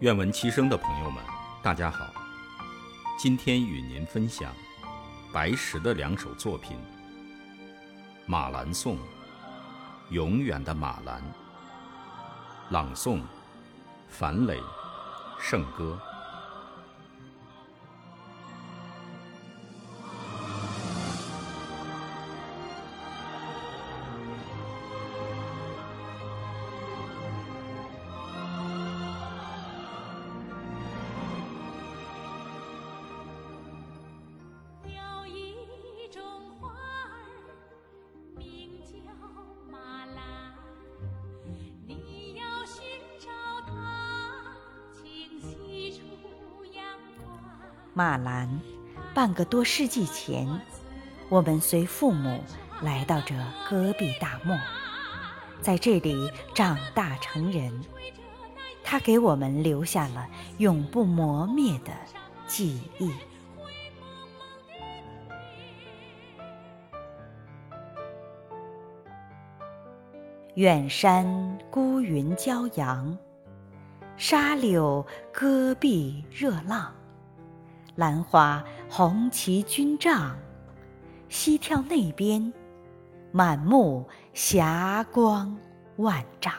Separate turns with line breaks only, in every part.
愿闻其声的朋友们，大家好。今天与您分享白石的两首作品《马兰颂》《永远的马兰》。朗诵：樊磊，圣歌。
马兰，
半个多世纪前，我们随父母来到这戈壁大漠，在这里长大成人。他给我们留下了永不磨灭的记忆。远山孤云骄阳，沙柳戈壁热浪。兰花红旗军帐，西眺那边，满目霞光万丈。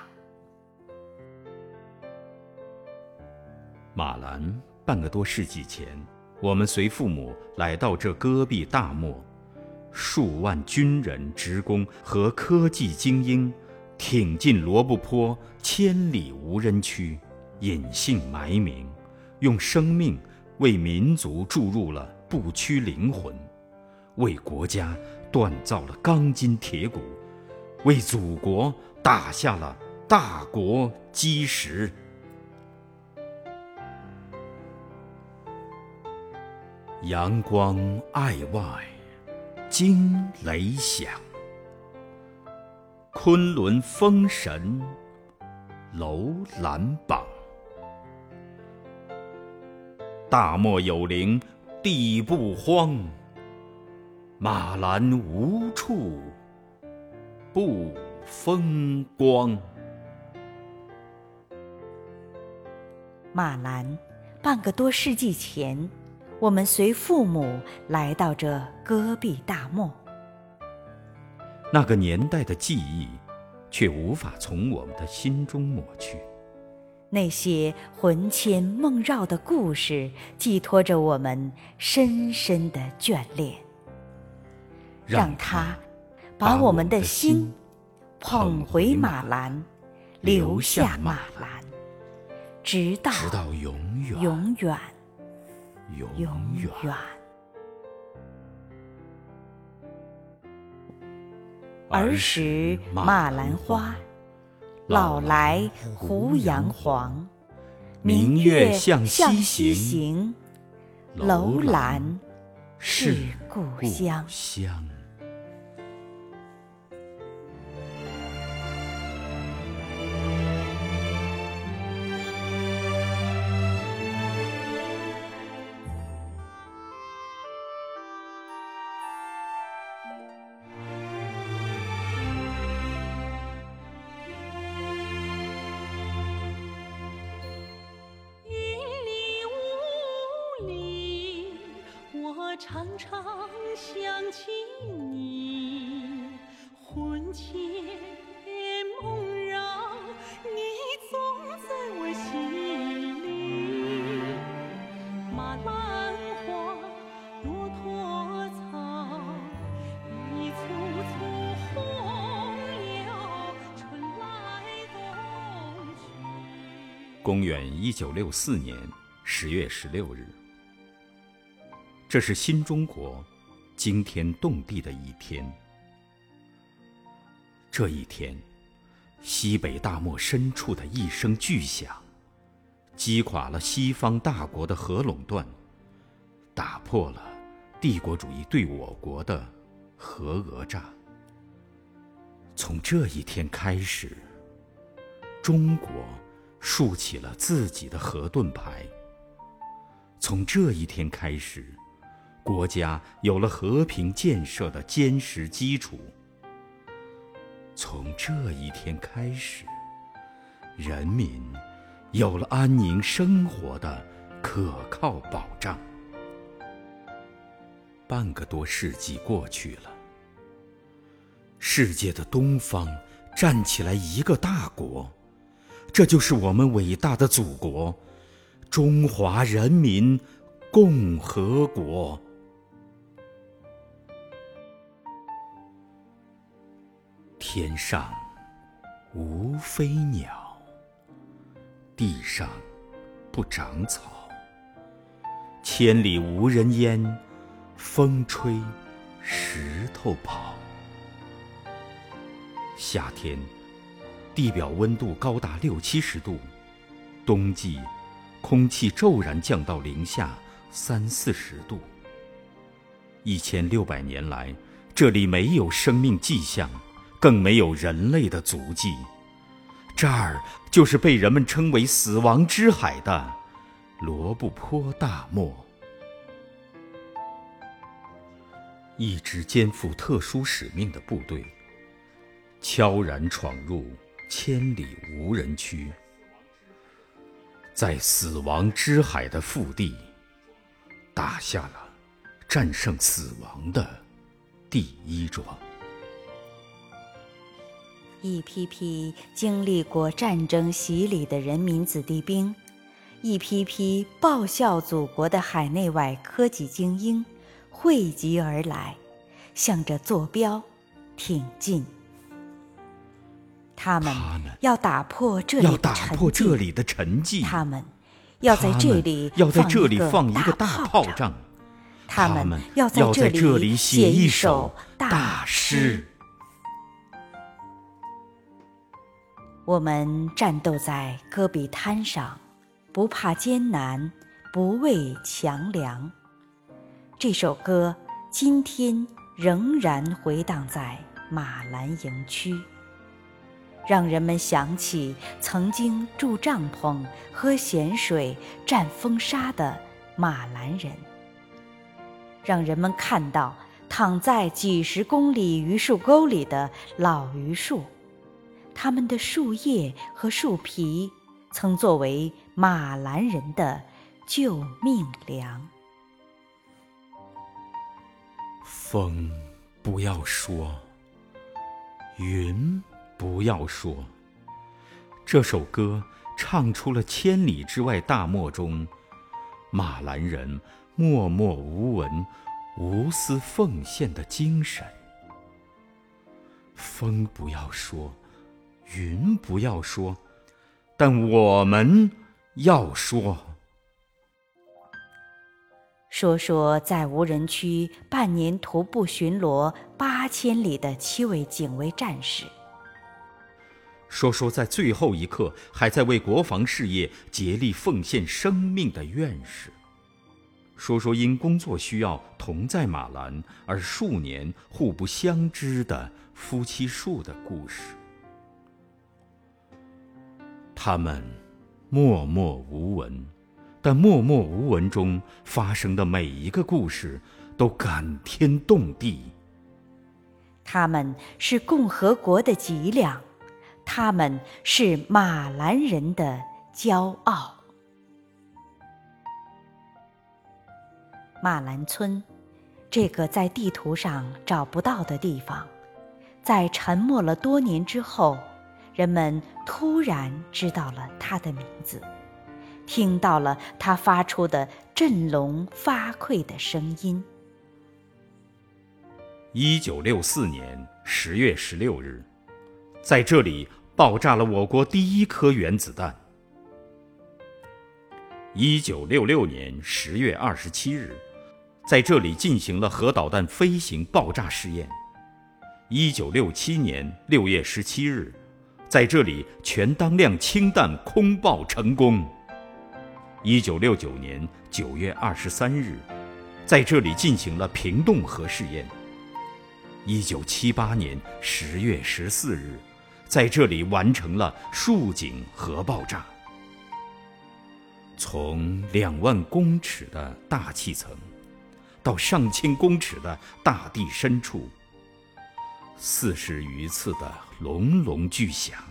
马兰，半个多世纪前，我们随父母来到这戈壁大漠，数万军人、职工和科技精英，挺进罗布泊千里无人区，隐姓埋名，用生命为民族注入了不屈灵魂，为国家锻造了钢筋铁骨，为祖国打下了大国基石。阳光爱外，惊雷响。昆仑封神，楼兰榜。大漠有灵，地不荒。马兰无处不风光。
马兰，半个多世纪前，我们随父母来到这戈壁大漠。
那个年代的记忆，却无法从我们的心中抹去。
那些魂牵梦绕的故事，寄托着我们深深的眷恋。让它把我们的心捧回马兰，留下马兰，直到
永远，
永远，
永。远。
儿时马兰花，老来胡杨黄。
明月向
向
西行，楼
楼兰
是
是故乡。
公元一九六四年十月十六日，这是新中国惊天动地的一天。这一天，西北大漠深处的一声巨响，击垮了西方大国的核垄断，打破了帝国主义对我国的核讹诈。从这一天开始，中国竖起了自己的核盾牌。从这一天开始，国家有了和平建设的坚实基础。从这一天开始，人民有了安宁生活的可靠保障。半个多世纪过去了，世界的东方站起来一个大国，这就是我们伟大的祖国——中华人民共和国。天上无飞鸟，地上不长草，千里无人烟，风吹石头跑。夏天，地表温度高达六七十度；冬季，空气骤然降到零下三四十度。一千六百年来，这里没有生命迹象。更没有人类的足迹，这儿就是被人们称为“死亡之海”的罗布泊大漠。一支肩负特殊使命的部队，悄然闯入千里无人区，在死亡之海的腹地，打下了战胜死亡的第一桩。
一批批经历过战争洗礼的人民子弟兵，一批批报效祖国的海内外科技精英，汇集而来，向着坐标挺进。他们要打破这
里的沉寂，
他们要在这里
要在这里
放
一个大炮仗，
他
们
要在
这里
写
一
首
大诗。
我们战斗在戈壁滩上，不怕艰难，不畏强梁。这首歌今天仍然回荡在马兰营区，让人们想起曾经住帐篷、喝咸水、战风沙的马兰人，让人们看到躺在几十公里榆树沟里的老榆树。它们的树叶和树皮曾作为马兰人的救命粮。
风不要说，云不要说，这首歌唱出了千里之外大漠中马兰人默默无闻、无私奉献的精神。风不要说。云不要说，但我们要说。
说说在无人区半年徒步巡逻八千里的七位警卫战士。
说说在最后一刻还在为国防事业竭力奉献生命的院士。说说因工作需要同在马兰而数年互不相知的夫妻树的故事。他们默默无闻，但默默无闻中发生的每一个故事都感天动地。
他们是共和国的脊梁，他们是马兰人的骄傲。马兰村，这个在地图上找不到的地方，在沉默了多年之后。人们突然知道了他的名字，听到了他发出的振聋发聩的声音。
一九六四年十月十六日，在这里爆炸了我国第一颗原子弹。一九六六年十月二十七日，在这里进行了核导弹飞行爆炸试验。一九六七年六月十七日。在这里，全当量氢弹空爆成功。一九六九年九月二十三日，在这里进行了平洞核试验。一九七八年十月十四日，在这里完成了竖井核爆炸。从两万公尺的大气层，到上千公尺的大地深处。四十余次的隆隆巨响，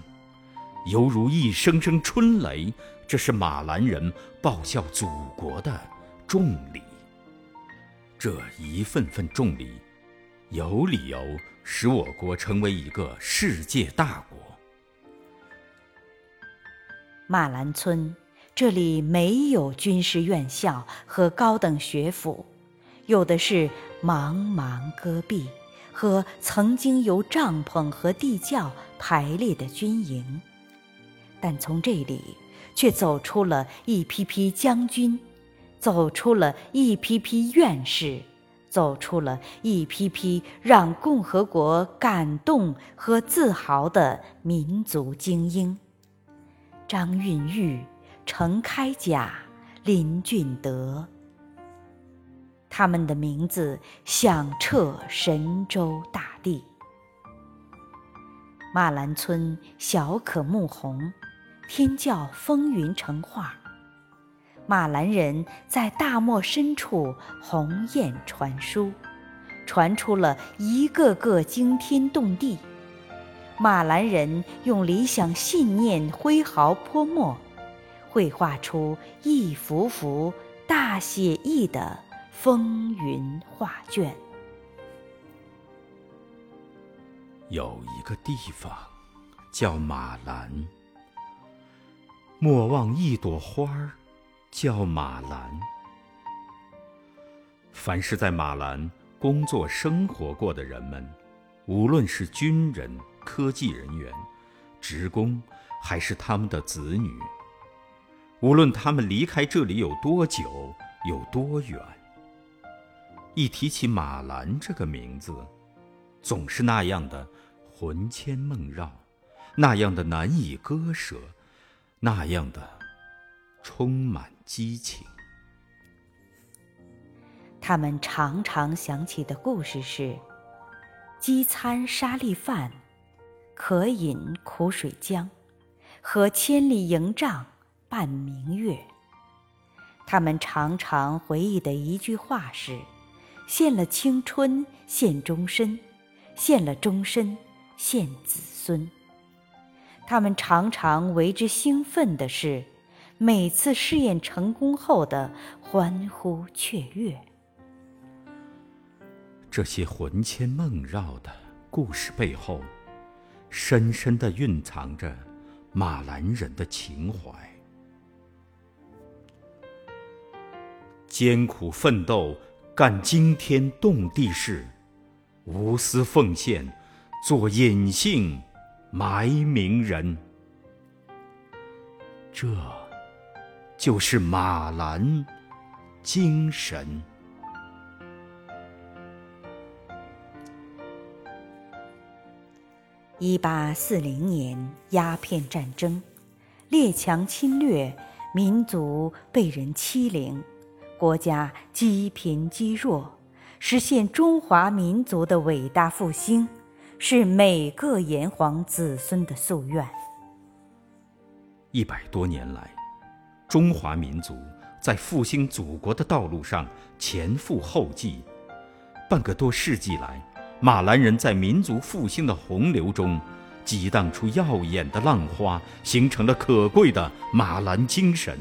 犹如一声声春雷这是马兰人报效祖国的重礼。这一份份重礼，有理由使我国成为一个世界大国。
马兰村，这里没有军事院校和高等学府，有的是茫茫戈壁和曾经由帐篷和地窖排列的军营。但从这里，却走出了一批批将军，走出了一批批院士，走出了一批批让共和国感动和自豪的民族精英。张蕴钰、程开甲、林俊德，他们的名字响彻神州大地。马兰村小可牧红，天教风云成画。马兰人在大漠深处鸿雁传书，传出了一个个惊天动地。马兰人用理想信念挥毫泼墨，绘画出一幅幅大写意的风云画卷。
有一个地方叫马兰，莫忘一朵花儿叫马兰。凡是在马兰工作生活过的人们，无论是军人。科技人员、职工，还是他们的子女，无论他们离开这里有多久、有多远，一提起马兰这个名字，总是那样的魂牵梦绕，那样的难以割舍，那样的充满激情。
他们常常想起的故事是：饥餐沙粒饭。渴饮苦水浆，和千里营帐伴明月。他们常常回忆的一句话是：“献了青春，献终身；献了终身，献子孙。”他们常常为之兴奋的是，每次试验成功后的欢呼雀跃。
这些魂牵梦绕的故事背后。深深的蕴藏着马兰人的情怀，艰苦奋斗，干惊天动地事，无私奉献，做隐姓埋名人。这，就是马兰精神。
一八四零年鸦片战争，列强侵略，民族被人欺凌，国家积贫积弱，实现中华民族的伟大复兴，是每个炎黄子孙的夙愿。
一百多年来，中华民族在复兴祖国的道路上前赴后继，半个多世纪来。马兰人在民族复兴的洪流中，激荡出耀眼的浪花，形成了可贵的马兰精神。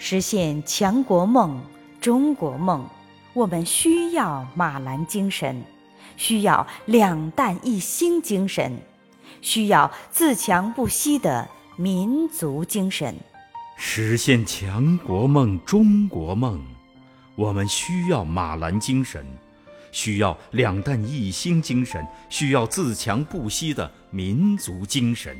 实现强国梦、中国梦，我们需要马兰精神，需要两弹一星精神，需要自强不息的民族精神。
实现强国梦、中国梦，我们需要马兰精神。需要两弹一星精神，需要自强不息的民族精神。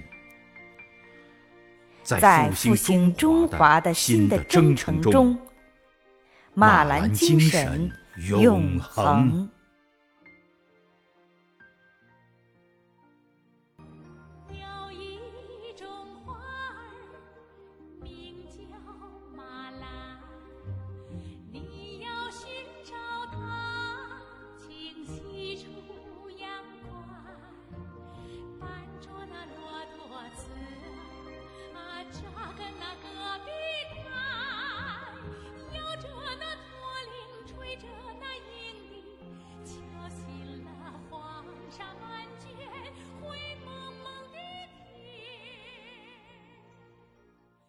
在复兴中华的新的征程中，马兰精神永恒。